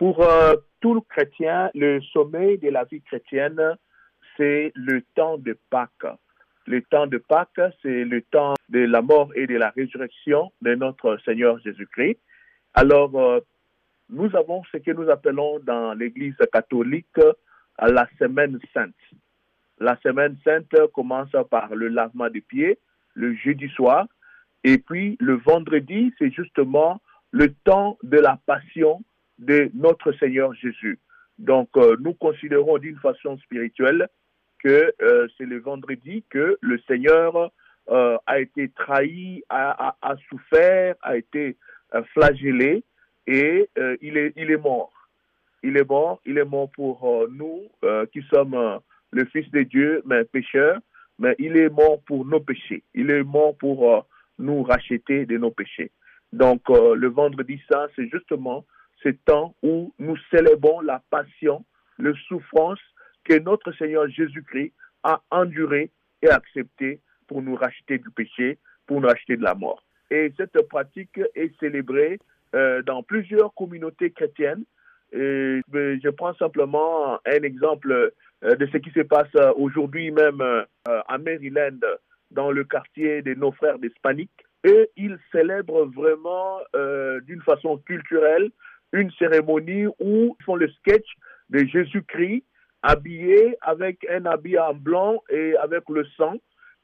Pour euh, tout chrétien, le sommet de la vie chrétienne, c'est le temps de Pâques. Le temps de Pâques, c'est le temps de la mort et de la résurrection de notre Seigneur Jésus-Christ. Alors, euh, nous avons ce que nous appelons dans l'Église catholique la semaine sainte. La semaine sainte commence par le lavement des pieds, le jeudi soir, et puis le vendredi, c'est justement le temps de la passion de notre Seigneur Jésus. Donc, euh, nous considérons d'une façon spirituelle que euh, c'est le vendredi que le Seigneur euh, a été trahi, a, souffert, a été flagellé et il, est, mort. Il est mort, il est mort pour nous qui sommes le Fils de Dieu, mais pécheurs, mais il est mort pour nos péchés. Il est mort pour nous racheter de nos péchés. Donc, le vendredi saint, c'est justement ce temps où nous célébrons la passion, la souffrance que notre Seigneur Jésus-Christ a enduré et accepté pour nous racheter du péché, pour nous racheter de la mort. Et cette pratique est célébrée euh, dans plusieurs communautés chrétiennes. Je prends simplement un exemple euh, de ce qui se passe aujourd'hui même euh, à Maryland, dans le quartier de nos frères d'Hispanique. Et ils célèbrent vraiment d'une façon culturelle une cérémonie où ils font le sketch de Jésus-Christ habillé avec un habit en blanc et avec le sang,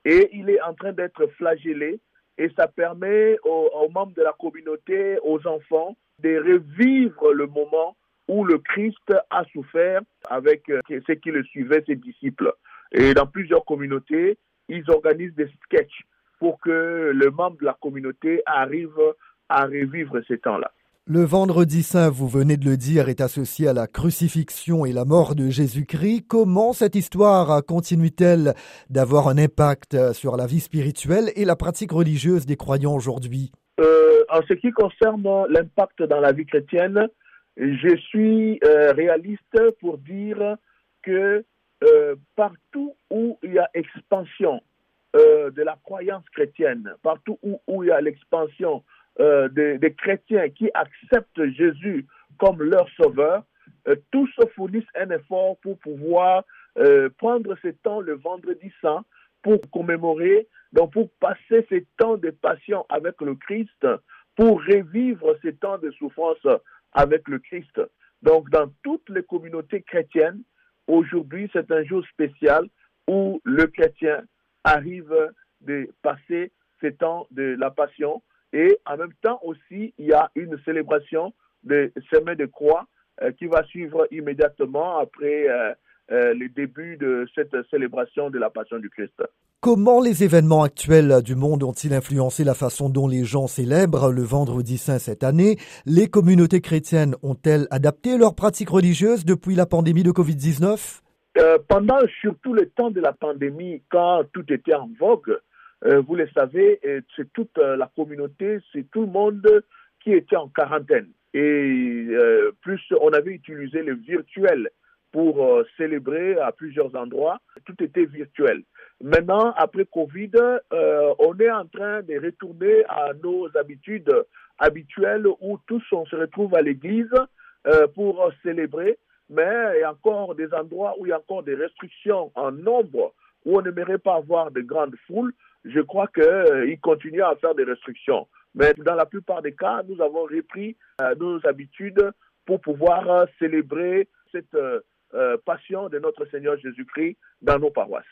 et il est en train d'être flagellé, et ça permet aux, membres de la communauté, aux enfants, de revivre le moment où le Christ a souffert avec euh, ceux qui le suivaient, ses disciples. Et dans plusieurs communautés, ils organisent des sketchs pour que le membre de la communauté arrive à revivre ces temps-là. Le vendredi saint, vous venez de le dire, est associé à la crucifixion et la mort de Jésus-Christ. Comment cette histoire continue-t-elle d'avoir un impact sur la vie spirituelle et la pratique religieuse des croyants aujourd'hui? Euh, En ce qui concerne l'impact dans la vie chrétienne, je suis euh, réaliste pour dire que euh, partout où il y a expansion de la croyance chrétienne, partout où, où il y a l'expansion euh, des, chrétiens qui acceptent Jésus comme leur sauveur, euh, tous se fournissent un effort pour pouvoir euh, prendre ce temps le vendredi saint pour commémorer, donc pour passer ces temps de passion avec le Christ, pour revivre ces temps de souffrance avec le Christ. Donc dans toutes les communautés chrétiennes, aujourd'hui c'est un jour spécial où le chrétien arrive de passer ces temps de la passion et en même temps aussi, il y a une célébration de semaine de croix euh, qui va suivre immédiatement après euh, euh, le début de cette célébration de la Passion du Christ. Comment les événements actuels du monde ont-ils influencé la façon dont les gens célèbrent le vendredi saint cette année? Les communautés chrétiennes ont-elles adapté leurs pratiques religieuses depuis la pandémie de Covid-19 Pendant surtout le temps de la pandémie, quand tout était en vogue, vous le savez, c'est toute euh, la communauté, c'est tout le monde qui était en quarantaine. Et euh, plus on avait utilisé le virtuel pour célébrer à plusieurs endroits, tout était virtuel. Maintenant, après Covid, on est en train de retourner à nos habitudes habituelles où tous on se retrouve à l'église pour célébrer, mais il y a encore des endroits où il y a encore des restrictions en nombre, où on n'aimerait pas avoir de grandes foules je crois qu'il euh, continue à faire des restrictions. Mais dans la plupart des cas, nous avons repris euh, nos habitudes pour pouvoir euh, célébrer cette passion de notre Seigneur Jésus-Christ dans nos paroisses.